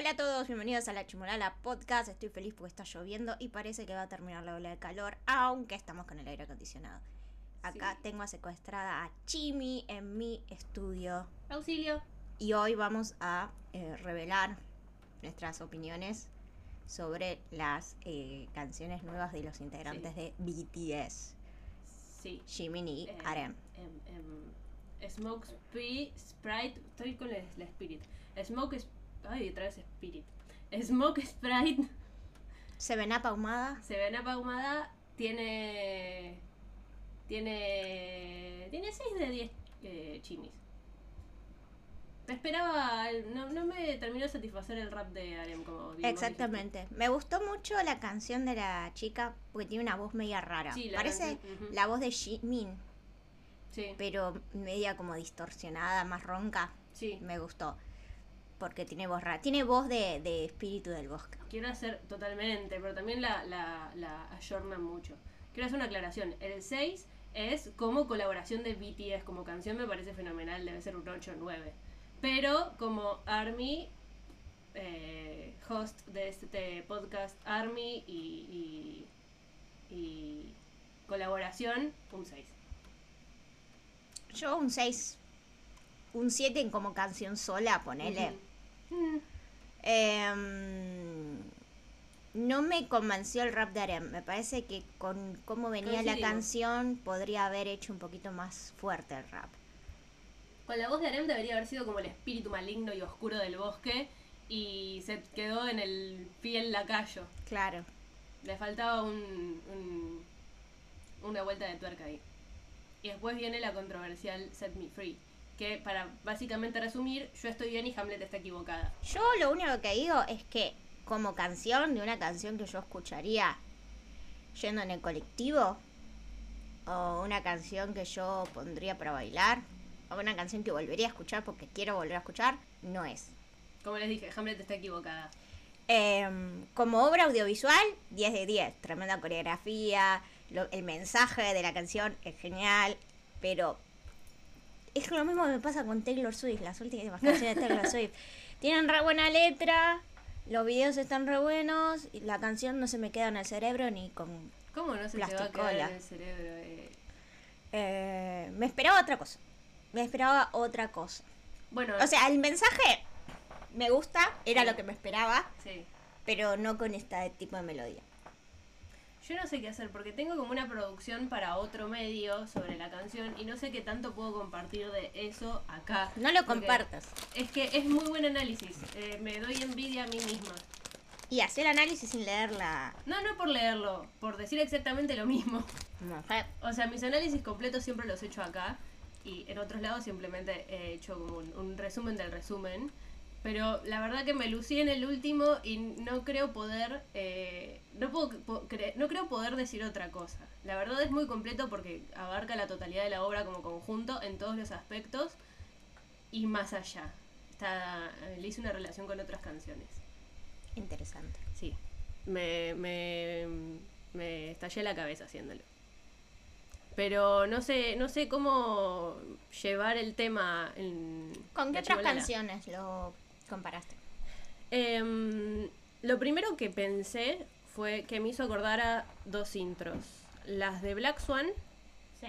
Hola a todos, bienvenidos a la Chimolala Podcast. Estoy feliz porque está lloviendo y parece que va a terminar la ola de calor, aunque estamos con el aire acondicionado. Acá Sí. tengo secuestrada a Chimi en mi estudio Auxilio. y hoy vamos a eh, revelar nuestras opiniones sobre las eh, canciones nuevas de los integrantes de BTS, Sí. Jimin y Eh, Arem. Smoke Sprite. Estoy con la, la Spirit. Smoke. Sp- Ay, otra vez Spirit. Smoke Sprite. Se ven apahumada. Se ven apagumada. Tiene. Tiene. Tiene 6 de 10 eh, chimis. Me esperaba. No, no me terminó de satisfacer el rap de Arem como Exactamente. Me gustó mucho la canción de la chica porque tiene una voz media rara. Sí, la Parece la voz de Jimin. Sí. pero media como distorsionada, más ronca. Sí. Me gustó. Porque tiene voz rara. Tiene voz de, de espíritu del bosque. Quiero hacer totalmente, pero también la, la, la ayornan mucho. Quiero hacer una aclaración. El 6 es como colaboración de BTS, como canción me parece fenomenal, debe ser un 8 o 9. Pero como ARMY, eh, host de este podcast ARMY y, y, y colaboración, un 6. Yo un 6. Un 7 en como canción sola, ponele. Mm, Em, no me convenció el rap de Arem. Me parece que con cómo venía la canción podría haber hecho un poquito más fuerte el rap. Con la voz de Arem debería haber sido como el espíritu maligno y oscuro del bosque y se quedó en el fiel lacayo. Claro. Le faltaba un, un- una vuelta de tuerca ahí. Y después viene la controversial Set Me Free. Que para básicamente resumir, yo estoy bien y Hamlet está equivocada. Yo lo único que digo es que como canción de una canción que yo escucharía yendo en el colectivo o una canción que yo pondría para bailar o una canción que volvería a escuchar porque quiero volver a escuchar, no es. Como les dije, Hamlet está equivocada. Em, como obra audiovisual, 10 de 10. Tremenda coreografía, lo- el mensaje de la canción es genial, pero es lo mismo que me pasa con Taylor Swift, las últimas canciones de Taylor Swift. Tienen re buena letra, los videos están re buenos, y la canción no se me queda en el cerebro ni con... ¿Cómo no se te va a quedar en el cerebro? eh? eh, me esperaba otra cosa. Me esperaba otra cosa. Bueno, O sea, el mensaje me gusta, era Sí. lo que me esperaba, sí. pero no con este tipo de melodía. Yo no sé qué hacer porque tengo como una producción para otro medio sobre la canción y no sé qué tanto puedo compartir de eso acá. No lo compartas. Es que es muy buen análisis. eh, me doy envidia a mí misma. Y hacer análisis sin leer la No, no por leerlo, por decir exactamente lo mismo. mujer. O sea, mis análisis completos siempre los he hecho acá y en otros lados simplemente he hecho como un, un resumen del resumen. Pero la verdad que me lucí en el último y no creo poder, eh, no, puedo, po- cre- no creo poder decir otra cosa. La verdad es muy completo porque abarca la totalidad de la obra como conjunto en todos los aspectos y más allá. Está, le hice una relación con otras canciones. Interesante. Sí, me, me, me estallé la cabeza haciéndolo. Pero no sé, no sé cómo llevar el tema en ¿Con qué otras canciones lo comparaste? Em, lo primero que pensé fue que me hizo acordar a dos intros. Las de Black Swan, Sí.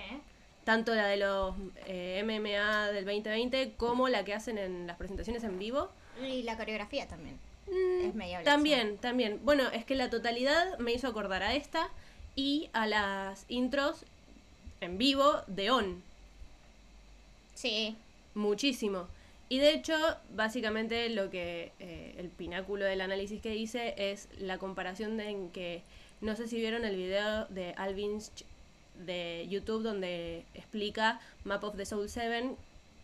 tanto la de los eh, MMA del 2020 como la que hacen en las presentaciones en vivo. Y la coreografía también. Mm, Es medio También, también. Bueno, es que la totalidad me hizo acordar a esta y a las intros en vivo de On. Sí. Muchísimo. Y de hecho, básicamente lo que eh, el pináculo del análisis que hice es la comparación de en que no sé si vieron el video de Alvin Ch- de YouTube donde explica Map of the Soul 7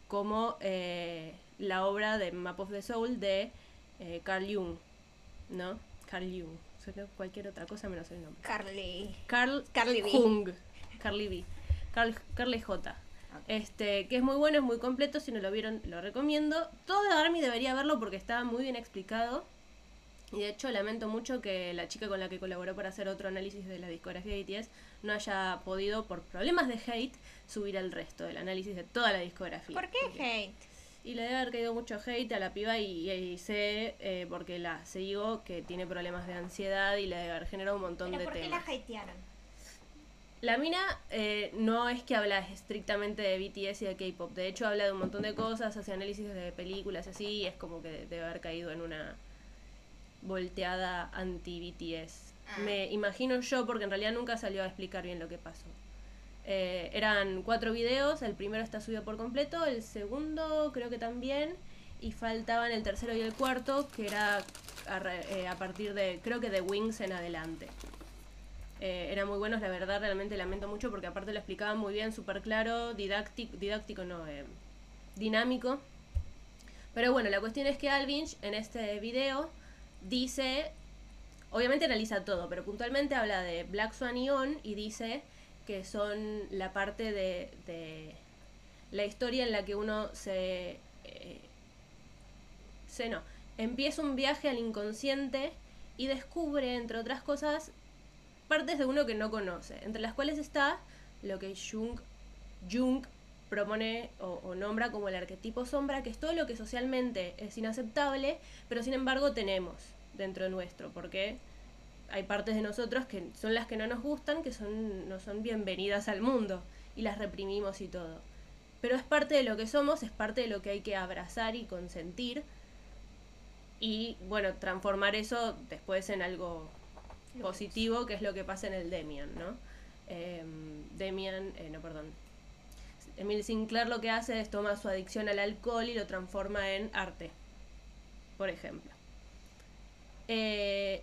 como eh, la obra de Map of the Soul de eh, Carl Jung, ¿no? Carl Jung. Suena cualquier otra cosa menos el nombre. Carly. Carl Carly B. Jung. Carly B. Carl, Carly J. Este, que es muy bueno, es muy completo. Si no lo vieron, lo recomiendo. Todo Army debería verlo porque estaba muy bien explicado. Y de hecho, lamento mucho que la chica con la que colaboró para hacer otro análisis de la discografía de BTS no haya podido, por problemas de hate, subir el resto del análisis de toda la discografía. ¿Por qué hate? Y le debe haber caído mucho hate a la piba y, y sé, eh, porque la sigo, que tiene problemas de ansiedad y le debe haber generado un montón ¿Pero de por qué temas. la hatearon? La mina eh, no es que habla estrictamente de BTS y de K-pop, de hecho habla de un montón de cosas, hace análisis de películas así, y es como que debe haber caído en una volteada anti-BTS. Ah. Me imagino yo, porque en realidad nunca salió a explicar bien lo que pasó. Eh, eran cuatro videos, el primero está subido por completo, el segundo creo que también, y faltaban el tercero y el cuarto, que era a, re- eh, a partir de, creo que de Wings en adelante. Eh, eran muy buenos, la verdad, realmente lamento mucho porque aparte lo explicaban muy bien, súper claro, didáctico, no, eh, dinámico. Pero bueno, la cuestión es que Alvinch en este video dice, obviamente analiza todo, pero puntualmente habla de Black Swan y On y dice que son la parte de, de la historia en la que uno se... eh, se no, empieza un viaje al inconsciente y descubre, entre otras cosas, partes de uno que no conoce, entre las cuales está lo que Jung, Jung propone o, o nombra como el arquetipo sombra, que es todo lo que socialmente es inaceptable, pero sin embargo tenemos dentro nuestro, porque hay partes de nosotros que son las que no nos gustan, que son, no son bienvenidas al mundo, y las reprimimos y todo. Pero es parte de lo que somos, es parte de lo que hay que abrazar y consentir, y bueno, transformar eso después en algo positivo, que es lo que pasa en el Demian, ¿no? Em, Demian, eh, no, perdón. Emil Sinclair lo que hace es toma su adicción al alcohol y lo transforma en arte, por ejemplo. Eh,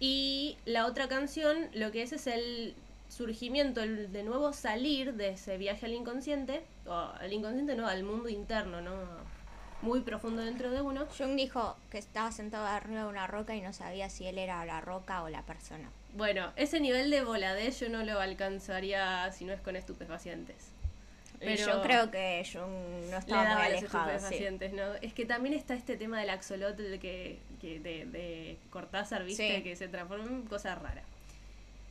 y la otra canción lo que es es el surgimiento, el de nuevo salir de ese viaje al inconsciente, o al inconsciente no, al mundo interno, ¿no? Muy profundo dentro de uno. Jung dijo que estaba sentado arriba de una roca y no sabía si él era la roca o la persona. Bueno, ese nivel de voladez yo no lo alcanzaría si no es con estupefacientes. Pero Yo creo que Jung no le estaba muy los alejado. sí. estupefacientes, ¿no? Es que también está este tema del axolotl de, que, que de, de Cortázar, ¿viste? Sí. Que se transforma en cosa rara.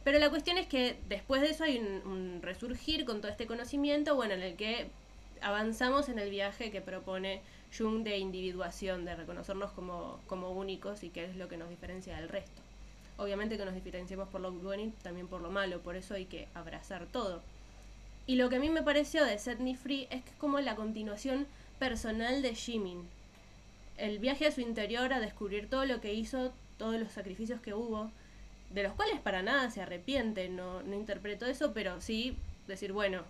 Pero la cuestión es que después de eso hay un, un resurgir con todo este conocimiento, bueno, en el que avanzamos en el viaje que propone Jung de individuación, de reconocernos como, como únicos y que es lo que nos diferencia del resto. Obviamente que nos diferenciamos por lo bueno y también por lo malo, por eso hay que abrazar todo. Y lo que a mí me pareció de Set Me Free es que es como la continuación personal de Jimin. El viaje a su interior a descubrir todo lo que hizo, todos los sacrificios que hubo, de los cuales para nada se arrepiente, no, no interpreto eso, pero sí decir, bueno,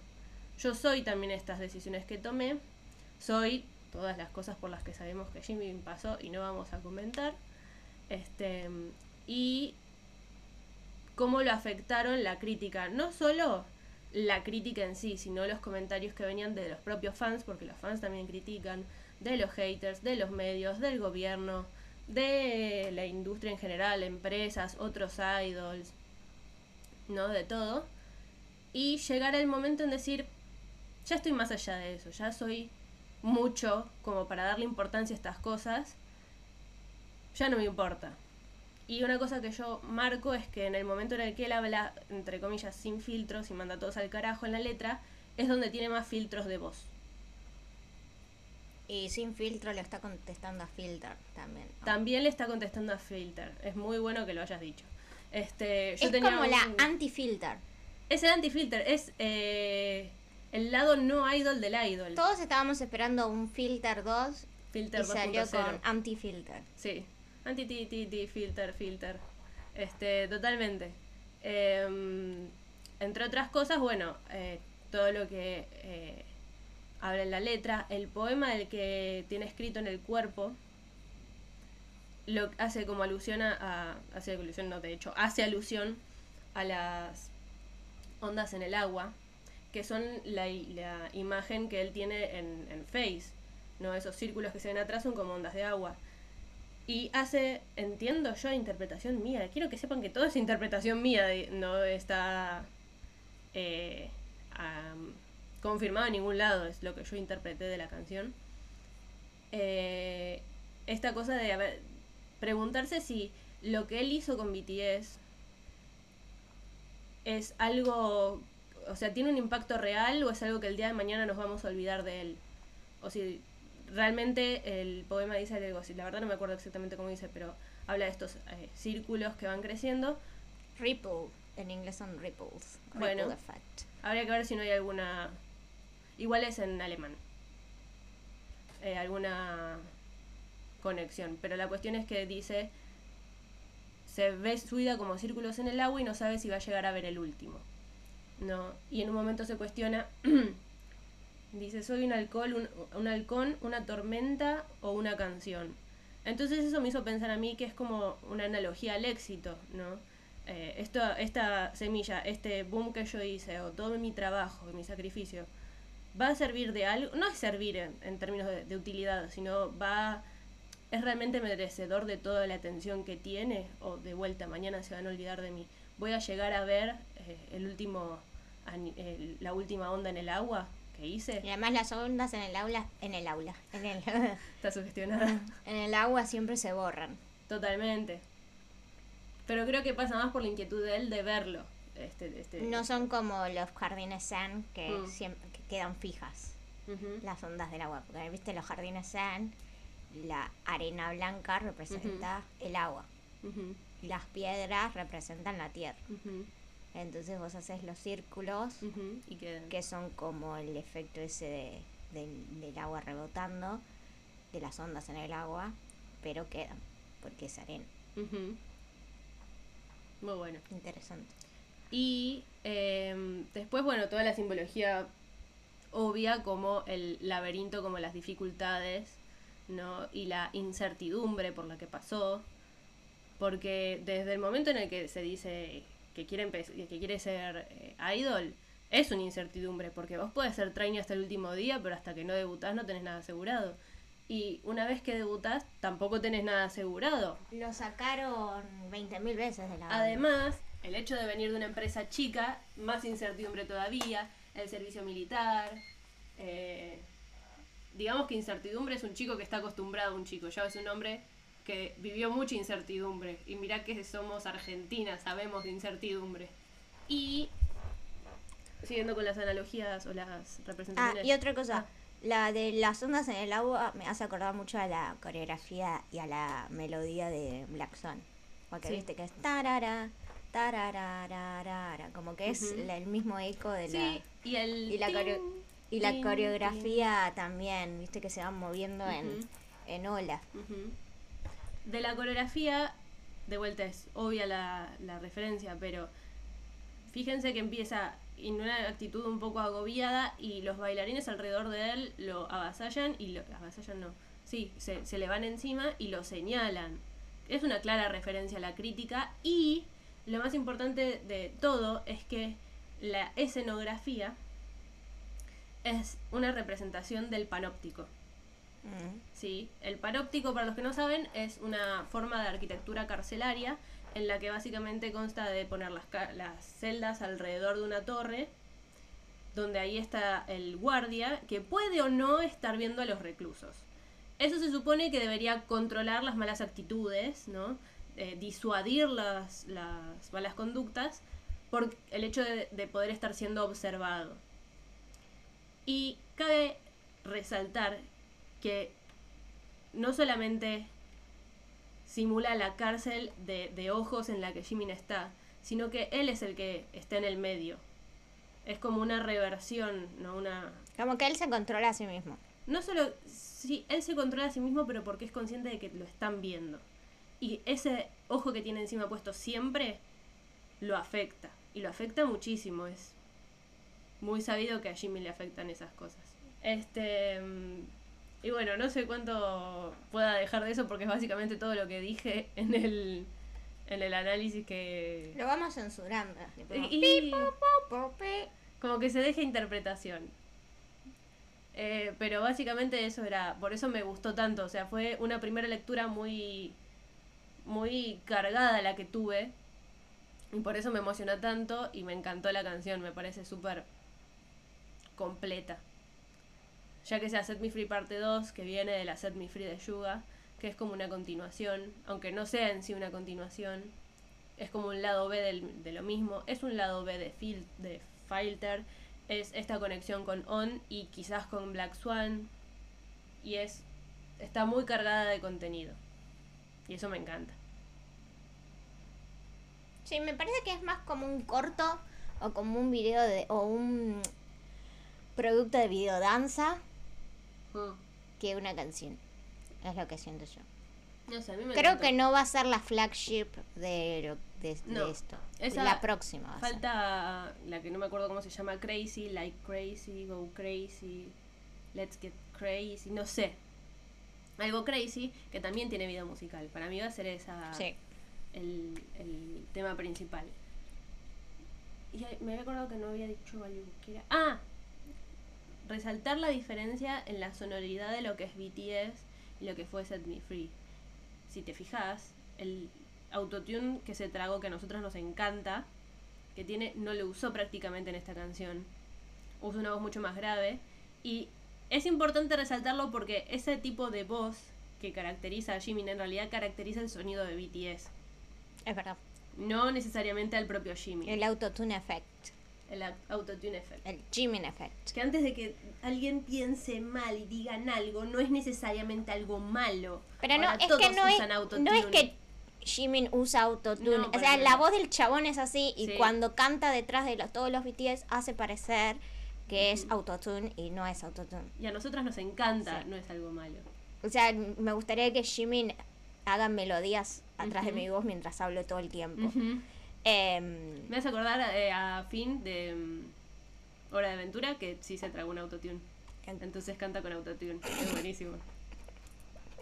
yo soy también estas decisiones que tomé, soy todas las cosas por las que sabemos que Jimin pasó y no vamos a comentar, este, y cómo lo afectaron la crítica, no solo la crítica en sí, sino los comentarios que venían de los propios fans, porque los fans también critican, de los haters, de los medios, del gobierno, de la industria en general, empresas, otros idols, ¿no? De todo. Y llegar el momento en decir, ya estoy más allá de eso, ya soy mucho como para darle importancia a estas cosas, ya no me importa. Y una cosa que yo marco es que en el momento en el que él habla, entre comillas, sin filtros y manda a todos al carajo en la letra, es donde tiene más filtros de voz. Y sin filtro le está contestando a Filter también. ¿no? También le está contestando a Filter. Es muy bueno que lo hayas dicho. Este, yo es tenía como un- la anti-filter. Es el anti-filter, es eh, el lado no idol del idol. Todos estábamos esperando un Filter 2 Filter y salió 2.0. con anti-filter. Sí, anti ti ti ti filter filter. Este, totalmente. Em, entre otras cosas, bueno, eh, todo lo que eh, habla en la letra, el poema del que tiene escrito en el cuerpo, lo hace como alusión a, a- hace alusión, no, de hecho, hace alusión a las ondas en el agua, que son la, la imagen que él tiene en, en Face, ¿no? Esos círculos que se ven atrás son como ondas de agua. Y hace, entiendo yo, interpretación mía. Quiero que sepan que todo es interpretación mía, de- no está eh, confirmado en ningún lado, es lo que yo interpreté de la canción. Eh, esta cosa de preguntarse si lo que él hizo con BTS es algo, o sea, tiene un impacto real o es algo que el día de mañana nos vamos a olvidar de él. o si realmente el poema dice algo así. La verdad no me acuerdo exactamente cómo dice, pero habla de estos eh, círculos que van creciendo. Ripple, en inglés son ripples. Bueno. Ripple effect. Habría que ver si no hay alguna... Igual es en alemán. Eh, alguna conexión. Pero la cuestión es que dice... Se ve su vida como círculos en el agua y no sabe si va a llegar a ver el último. ¿No? Y en un momento se cuestiona... dice, soy un alcohol, un, un halcón, una tormenta o una canción. Entonces eso me hizo pensar a mí que es como una analogía al éxito, ¿no? Eh, esto, esta semilla, este boom que yo hice, o todo mi trabajo, mi sacrificio, va a servir de algo, no es servir en, términos de, de utilidad, sino va, es realmente merecedor de toda la atención que tiene, o de vuelta, mañana se van a olvidar de mí. Voy a llegar a ver eh, el último, el- la última onda en el agua que hice. Y además las ondas en el aula, en el aula, en el, Está sugestionada. en el agua siempre se borran. Totalmente. Pero creo que pasa más por la inquietud de él de verlo. Este, este, No son como los jardines Zen que Mm. siempre que quedan fijas las ondas del agua. Porque viste los jardines Zen, la arena blanca representa el agua. Las piedras representan la tierra. Entonces vos haces los círculos ujú, y quedan. que son como el efecto ese de, del, del agua rebotando, de las ondas en el agua, pero quedan, porque es arena. Muy bueno. Interesante. Y em, después, bueno, toda la simbología obvia como el laberinto, como las dificultades, ¿no? Y la incertidumbre por la que pasó. Porque desde el momento en el que se dice que quiere, que quiere ser eh, idol, es una incertidumbre, porque vos podés ser trainee hasta el último día, pero hasta que no debutás no tenés nada asegurado. Y una vez que debutás, tampoco tenés nada asegurado. Lo sacaron 20.000 veces de la banda. Además, el hecho de venir de una empresa chica, más incertidumbre todavía, el servicio militar. eh, digamos que incertidumbre es un chico que está acostumbrado, un chico, ya es un hombre que vivió mucha incertidumbre. Y mirá que somos argentinas, sabemos de incertidumbre. Y, siguiendo con las analogías o las Ah, representaciones. y otra cosa, Ah. la de las ondas en el agua me hace acordar mucho a la coreografía y a la melodía de Black Swan. Porque Sí. viste que es tarara, tararararara, como que es la- el mismo eco de la... Sí, y el. Y la, ting, coreo- y la ting, coreografía también, viste que se van moviendo en, en olas. De la coreografía, de vuelta es obvia la, referencia, pero fíjense que empieza en una actitud un poco agobiada y los bailarines alrededor de él lo avasallan y lo avasallan no, sí, se le van encima y lo señalan. Es una clara referencia a la crítica y lo más importante de todo es que la escenografía es una representación del panóptico. Mm. Sí, el panóptico, para los que no saben, es una forma de arquitectura carcelaria en la que básicamente consta de poner las, celdas alrededor de una torre, donde ahí está el guardia, que puede o no estar viendo a los reclusos. Eso se supone que debería controlar las malas actitudes, ¿no? Eh, disuadir las, las malas conductas por el hecho de, de poder estar siendo observado. Y cabe resaltar que no solamente simula la cárcel de, de ojos en la que Jimin está, sino que él es el que está en el medio. Es como una reversión, ¿no? Una, Como que él se controla a sí mismo. no solo, sí, él se controla a sí mismo, pero porque es consciente de que lo están viendo. Y ese ojo que tiene encima puesto siempre lo afecta. Y lo afecta muchísimo. Es muy sabido que a Jimmy le afectan esas cosas. Este. Y bueno, no sé cuánto pueda dejar de eso porque es básicamente todo lo que dije en el, en el análisis que. Lo vamos censurando. Y- como que se deja interpretación. Eh, pero básicamente eso era, por eso me gustó tanto, o sea, fue una primera lectura muy, muy cargada la que tuve, y por eso me emocionó tanto y me encantó la canción, me parece súper completa. Ya que sea Set Me Free parte 2, que viene de la Set Me Free de Yuga, que es como una continuación, aunque no sea en sí una continuación, es como un lado B del- de lo mismo, es un lado B de, fil de Filter, es esta conexión con On y quizás con Black Swan, y es está muy cargada de contenido. Y eso me encanta. Sí, me parece que es más como un corto o como un video de o un producto de videodanza Mm. que una canción. Es lo que siento yo. No sé, a mí me Creo encantó. que no va a ser la flagship de, lo- de, esto. esa la próxima va a ser. Falta la que no me acuerdo cómo se llama, Crazy, Like Crazy, Go Crazy, Let's Get Crazy, no sé. Algo crazy que también tiene video musical. Para mí va a ser esa Sí. el, el tema principal. Y me había acordado que no había dicho algo que era. ¡Ah! Resaltar la diferencia en la sonoridad de lo que es BTS y lo que fue Set Me Free. Si te fijas, el autotune que se tragó, que a nosotros nos encanta, que tiene, no lo usó prácticamente en esta canción. Usa una voz mucho más grave. Y es importante resaltarlo porque ese tipo de voz que caracteriza a Jimin en realidad caracteriza el sonido de BTS. Es verdad. No necesariamente al propio Jimin. El autotune effect. El au- autotune effect. El Jimin effect. Que antes de que alguien piense mal y digan algo, no es necesariamente algo malo. Pero no, Ahora es que no es, no es que Jimin usa autotune. No, o sea, nada. la voz del chabón es así y Sí. cuando canta detrás de los- todos los BTS hace parecer que es Ujú. autotune y no es autotune. Y a nosotras nos encanta, Sí. no es algo malo. O sea, me gustaría que Jimin haga melodías atrás de Ujú. mi voz mientras hablo todo el tiempo. Ujú. Em, Me hace acordar eh, a Finn de mm, Hora de Aventura que sí se tragó un autotune. Entonces canta con autotune. Es buenísimo.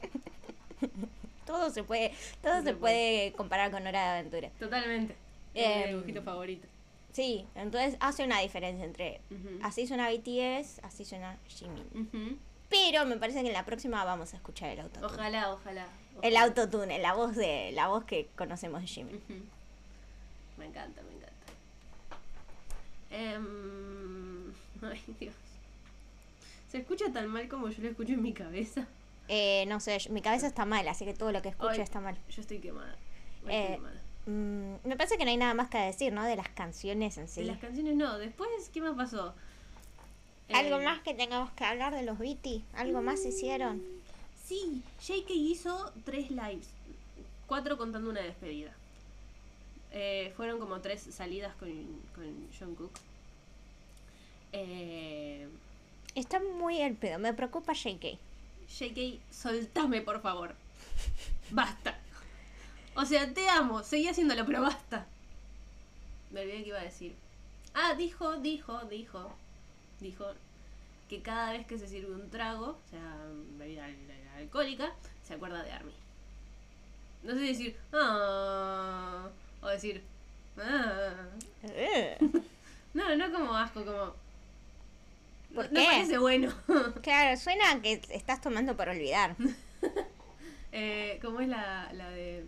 todo se puede, todo Se se puede. puede comparar con Hora de Aventura. Totalmente. Es mi Em, dibujito favorito. Sí, entonces hace una diferencia entre así suena BTS, así suena Jimin. Pero me parece que en la próxima vamos a escuchar el autotune. Ojalá, ojalá. El autotune, la voz de la voz que conocemos de Jimin. Me encanta, me encanta. Em, ay, Dios. ¿Se escucha tan mal como yo lo escucho en mi cabeza? Eh, no sé, yo- mi cabeza está mal, así que todo lo que escucho está mal. Yo estoy quemada. Eh, estoy quemada. Mm, me parece que no hay nada más que decir, ¿no? De las canciones en sí. De las canciones no. Después, ¿qué más pasó? ¿Algo Eh, más que tengamos que hablar de los BT? ¿Algo más hicieron? Sí, JK hizo tres lives. Cuatro contando una despedida. Eh, fueron como tres salidas con, con Jungkook. Eh, Está muy el pedo, me preocupa JK. JK, soltame por favor. Basta. O sea, te amo, seguí haciéndolo, pero basta. Me olvidé que iba a decir. Ah, dijo, dijo, dijo, dijo que cada vez que se sirve un trago, o sea, bebida al- al- alcohólica, se acuerda de Army. No sé decir, ah, o decir, ah. No, no como asco, como... ¿Por no, no qué? parece bueno. claro, suena a que estás tomando por olvidar. Eh, ¿Cómo es la, la de.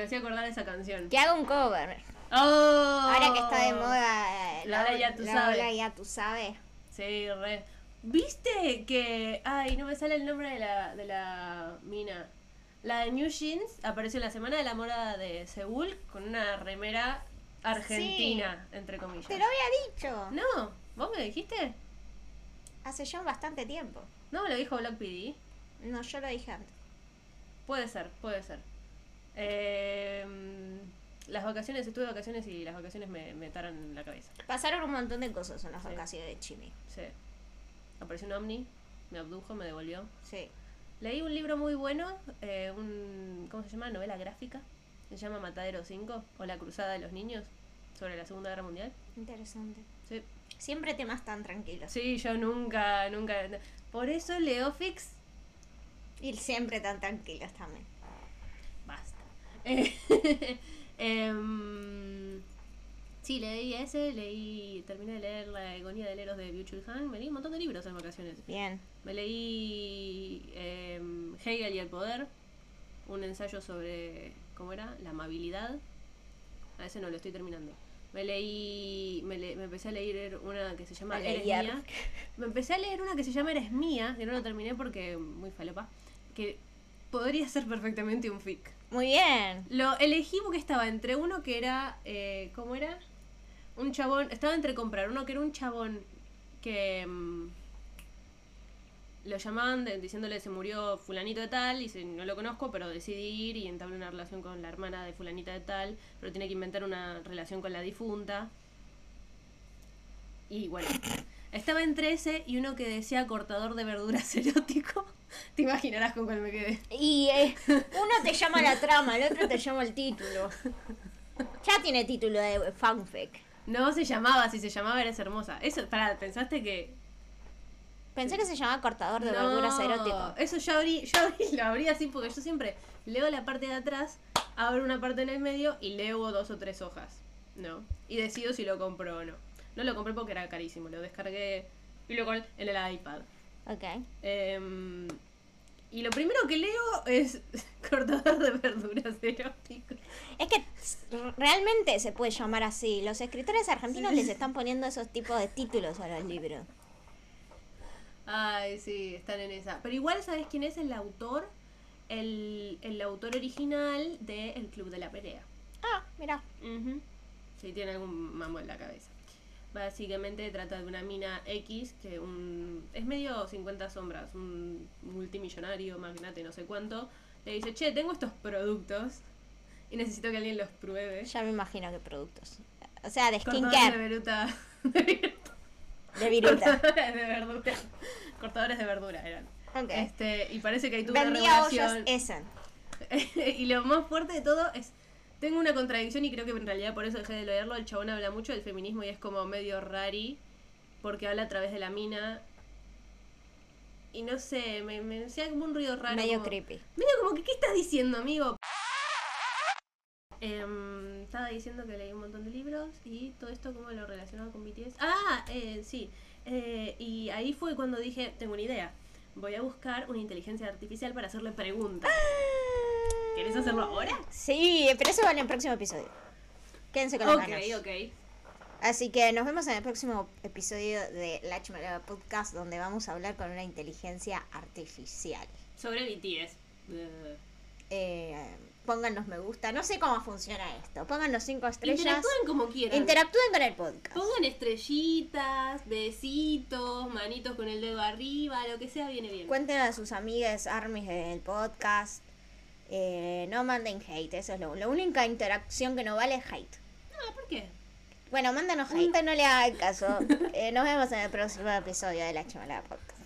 Me, hacía acordar esa canción. Que haga un cover. ¡Oh! Ahora que está de moda eh, La ola ya tú la sabes. ola ya tú sabes. Sí, re. ¿Viste que. Ay, no me sale el nombre de la, de la mina. La de New Jeans apareció en la semana de la moda de Seúl con una remera argentina, entre comillas. Te lo había dicho. No, ¿vos me lo dijiste? Hace ya bastante tiempo. No me lo dijo Black PD. No, yo lo dije antes. Puede ser, puede ser. Eh, las vacaciones, estuve de vacaciones y las vacaciones me, me taran la cabeza. Pasaron un montón de cosas en las Sí. vacaciones de Chimi. Sí. Apareció un ovni, me abdujo, me devolvió. Sí. Leí un libro muy bueno, eh, un, ¿cómo se llama? Novela gráfica. Se llama Matadero 5 o La Cruzada de los Niños sobre la Segunda Guerra Mundial. Interesante. Sí, Siempre temas tan tranquilos. sí yo nunca, nunca... Por eso leo Fix. Y siempre tan tranquilos también. Em, sí, leí ese, leí, terminé de leer La agonía del Eros de Byung-Chul Han, me leí un montón de libros en vacaciones. Bien. Me leí em, Hegel y el poder un ensayo sobre, ¿cómo era? La amabilidad. A ese no lo estoy terminando. Me leí, me, le- me empecé a leer una que se llama A Eres leer. mía. Me empecé a leer una que se llama Eres mía, que no lo terminé porque muy falopa, que podría ser perfectamente un fic. Muy bien. Lo elegí porque estaba entre uno que era, eh, ¿cómo era? Un chabón, estaba entre comprar uno que era un chabón que mm, lo llamaban diciéndole se murió fulanito de tal, y dice no lo conozco, pero decidí ir y entabla una relación con la hermana de fulanita de tal, pero tiene que inventar una relación con la difunta. Y bueno, estaba entre ese y uno que decía cortador de verduras erótico. Te imaginarás con cuál me quedé. Y eh, uno te llama la trama, el otro te llama el título. Ya tiene título de fanfic. No se llamaba, si se llamaba eres hermosa. Eso, pará, pensaste que. Pensé que se llamaba cortador de No, verduras erótico. Eso yo abrí, yo abrí, lo abrí así porque yo siempre leo la parte de atrás, abro una parte en el medio y leo dos o tres hojas. ¿No? Y decido si lo compro o no. No lo compré porque era carísimo, lo descargué y luego en el iPad. Ok. Em, y lo primero que leo es cortador de verduras erótico. Es que realmente se puede llamar así. Los escritores argentinos les están poniendo esos tipos de títulos a los libros. Ay, sí, están en esa. Pero igual, ¿sabes quién es el autor? El, el autor original de El Club de la Pelea. Ah, mira. Ujú. Sí, tiene algún mambo en la cabeza. Básicamente trata de una mina X que un, es medio 50 sombras, un multimillonario, magnate, no sé cuánto. Le dice, che, tengo estos productos y necesito que alguien los pruebe. Ya me imagino qué productos. O sea, de de skincare, veruta. de viruta. de viruta. Cortadores de verdura. Cortadores de verdura eran. Este, y parece que hay tuvo una Vendía. Essen. y lo más fuerte de todo es. Tengo una contradicción y creo que en realidad por eso dejé de leerlo. El chabón habla mucho del feminismo y es como medio rari. Porque habla a través de la mina. Y no sé, me, me hacía como un ruido raro. Medio como- creepy. Medio como que, ¿qué estás diciendo, amigo? Em, estaba diciendo que leí un montón de libros y todo esto como lo relacionado con BTS. Ah, eh, sí. Eh, y ahí fue cuando dije, tengo una idea. Voy a buscar una inteligencia artificial para hacerle preguntas. ¿Querés hacerlo ahora? Sí, pero eso va en el próximo episodio. Quédense con las Ok, ganas. ok. Así que nos vemos en el próximo episodio de La Chimalaba Podcast, donde vamos a hablar con una inteligencia artificial. Sobre BTS. Eh, pónganos me gusta. No sé cómo funciona esto. Pónganos cinco estrellas. Interactúen como quieran. Interactúen con el podcast. Pongan estrellitas, besitos, manitos con el dedo arriba, lo que sea viene bien. Cuenten a sus amigas armies del podcast. Eh, no manden hate, eso es lo, la única interacción que no vale es hate. Ah, ¿por qué? Bueno, mándanos hate. No le hagan caso. Eh, nos vemos en el próximo episodio de La Chimalaba Podcast.